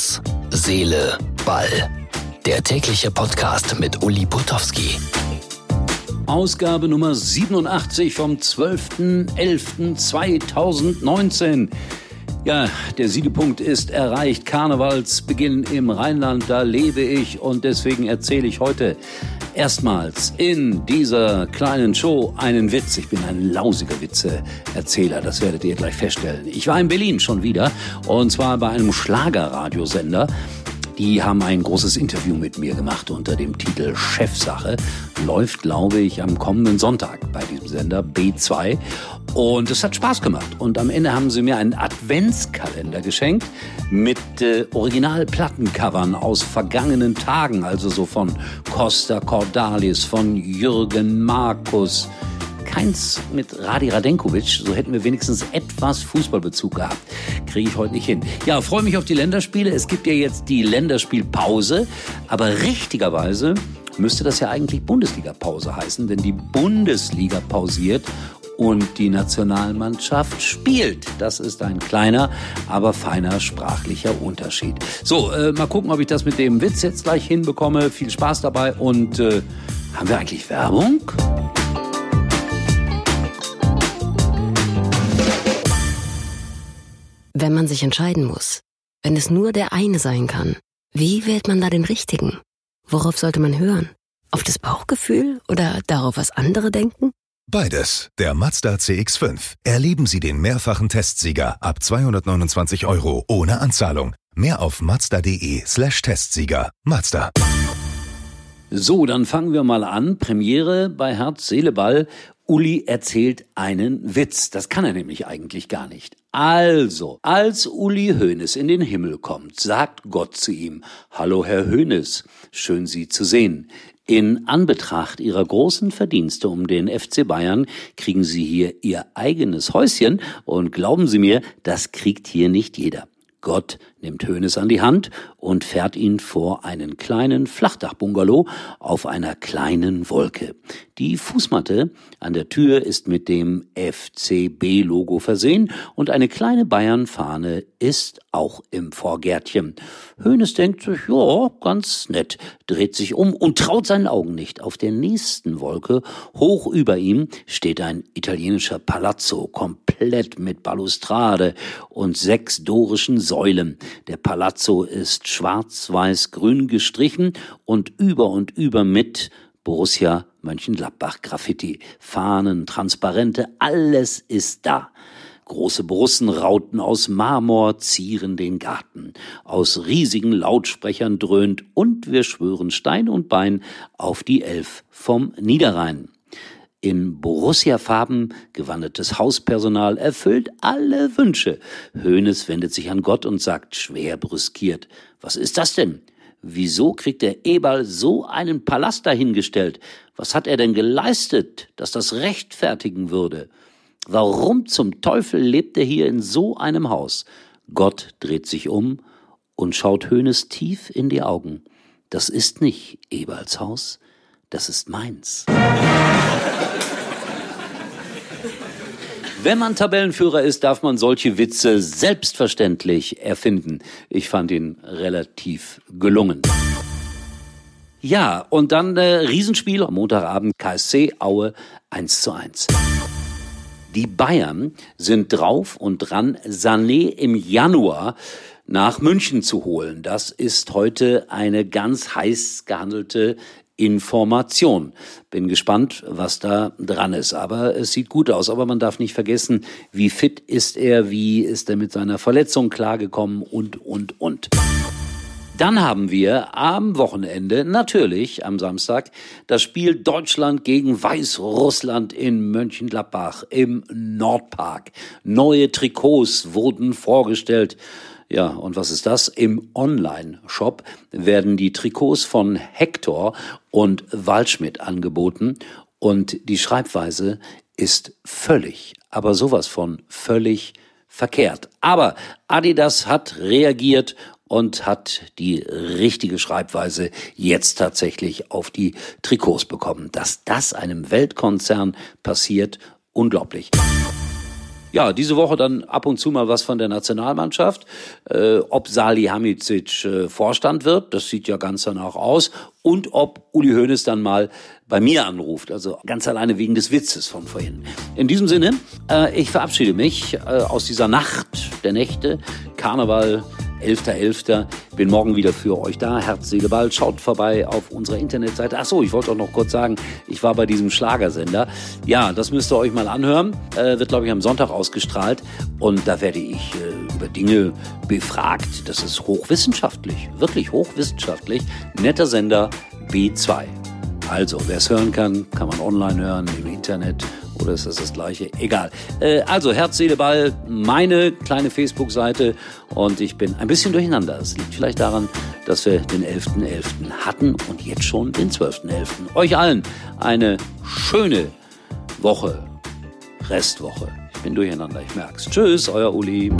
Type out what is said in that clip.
Herz, Seele, Ball. Der tägliche Podcast mit Uli Potowski. Ausgabe Nummer 87 vom 12.11.2019. Ja, der Siedepunkt ist erreicht. Karnevalsbeginn im Rheinland, da lebe ich und deswegen erzähle ich heute erstmals in dieser kleinen Show einen Witz. Ich bin ein lausiger Witzeerzähler, das werdet ihr gleich feststellen. Ich war in Berlin schon wieder und zwar bei einem Schlagerradiosender. Die haben ein großes Interview mit mir gemacht unter dem Titel Chefsache. Läuft, glaube ich, am kommenden Sonntag bei diesem Sender B2. Und es hat Spaß gemacht. Und am Ende haben sie mir einen Adventskalender geschenkt mit äh, Originalplattencovern aus vergangenen Tagen, also so von Costa Cordalis, von Jürgen Markus, keins mit Radi Radenkovic. So hätten wir wenigstens etwas Fußballbezug gehabt. Kriege ich heute nicht hin. Ja, freue mich auf die Länderspiele. Es gibt ja jetzt die Länderspielpause. Aber richtigerweise müsste das ja eigentlich Bundesliga-Pause heißen, denn die Bundesliga pausiert und die Nationalmannschaft spielt. Das ist ein kleiner, aber feiner sprachlicher Unterschied. So, äh, mal gucken, ob ich das mit dem Witz jetzt gleich hinbekomme. Viel Spaß dabei und äh, haben wir eigentlich Werbung? Wenn man sich entscheiden muss, wenn es nur der eine sein kann, wie wählt man da den richtigen? Worauf sollte man hören? Auf das Bauchgefühl oder darauf, was andere denken? Beides. Der Mazda CX5. Erleben Sie den mehrfachen Testsieger ab 229 Euro ohne Anzahlung. Mehr auf mazda.de slash Testsieger. Mazda. So, dann fangen wir mal an. Premiere bei Herz, Seele, Ball. Uli erzählt einen Witz. Das kann er nämlich eigentlich gar nicht. Also, als Uli Hoeneß in den Himmel kommt, sagt Gott zu ihm, Hallo Herr Hoeneß, schön Sie zu sehen. In Anbetracht Ihrer großen Verdienste um den FC Bayern kriegen Sie hier Ihr eigenes Häuschen und glauben Sie mir, das kriegt hier nicht jeder. Gott nimmt Hönes an die Hand und fährt ihn vor einen kleinen Flachdachbungalow auf einer kleinen Wolke. Die Fußmatte an der Tür ist mit dem FCB-Logo versehen und eine kleine Bayern-Fahne ist auch im Vorgärtchen. Hönes denkt sich, ja, ganz nett, dreht sich um und traut seinen Augen nicht. Auf der nächsten Wolke, hoch über ihm, steht ein italienischer Palazzo, komplett mit Balustrade und sechs dorischen Säulen. Der Palazzo ist schwarz-weiß-grün gestrichen und über und über mit Borussia Mönchengladbach Graffiti, Fahnen, Transparente, alles ist da. Große Brussenrauten aus Marmor zieren den Garten. Aus riesigen Lautsprechern dröhnt und wir schwören Stein und Bein auf die Elf vom Niederrhein. In Borussia-Farben gewandetes Hauspersonal erfüllt alle Wünsche. Hönes wendet sich an Gott und sagt schwer brüskiert, was ist das denn? Wieso kriegt der Eberl so einen Palast dahingestellt? Was hat er denn geleistet, dass das rechtfertigen würde? Warum zum Teufel lebt er hier in so einem Haus? Gott dreht sich um und schaut Hönes tief in die Augen. Das ist nicht Eberls Haus, das ist meins. Wenn man Tabellenführer ist, darf man solche Witze selbstverständlich erfinden. Ich fand ihn relativ gelungen. Ja, und dann äh, Riesenspiel am Montagabend KSC Aue 1 zu 1. Die Bayern sind drauf und dran, Sané im Januar nach München zu holen. Das ist heute eine ganz heiß gehandelte Information. Bin gespannt, was da dran ist. Aber es sieht gut aus. Aber man darf nicht vergessen, wie fit ist er, wie ist er mit seiner Verletzung klargekommen und, und, und. Dann haben wir am Wochenende, natürlich am Samstag, das Spiel Deutschland gegen Weißrussland in Mönchengladbach im Nordpark. Neue Trikots wurden vorgestellt. Ja, und was ist das? Im Online-Shop werden die Trikots von Hector und Waldschmidt angeboten und die Schreibweise ist völlig, aber sowas von völlig verkehrt. Aber Adidas hat reagiert und hat die richtige Schreibweise jetzt tatsächlich auf die Trikots bekommen. Dass das einem Weltkonzern passiert, unglaublich. Ja, diese Woche dann ab und zu mal was von der Nationalmannschaft. Äh, ob Salihamidzic äh, Vorstand wird, das sieht ja ganz danach aus. Und ob Uli Hoeneß dann mal bei mir anruft. Also ganz alleine wegen des Witzes von vorhin. In diesem Sinne, äh, ich verabschiede mich äh, aus dieser Nacht der Nächte. Karneval 11.11. Bin morgen wieder für euch da. Herz, Seele, Ball. Schaut vorbei auf unserer Internetseite. Ach so, ich wollte auch noch kurz sagen, ich war bei diesem Schlagersender. Ja, das müsst ihr euch mal anhören. Äh, wird, glaube ich, am Sonntag ausgestrahlt. Und da werde ich äh, über Dinge befragt. Das ist hochwissenschaftlich. Wirklich hochwissenschaftlich. Netter Sender B2. Also, wer es hören kann, kann man online hören, im Internet oder ist das das gleiche? Egal. Äh, also Herz, Seele, Ball, meine kleine Facebook-Seite und ich bin ein bisschen durcheinander. Es liegt vielleicht daran, dass wir den 11.11. .11. hatten und jetzt schon den 12.11. Euch allen eine schöne Woche, Restwoche. Ich bin durcheinander, ich merk's. Tschüss, euer Uli.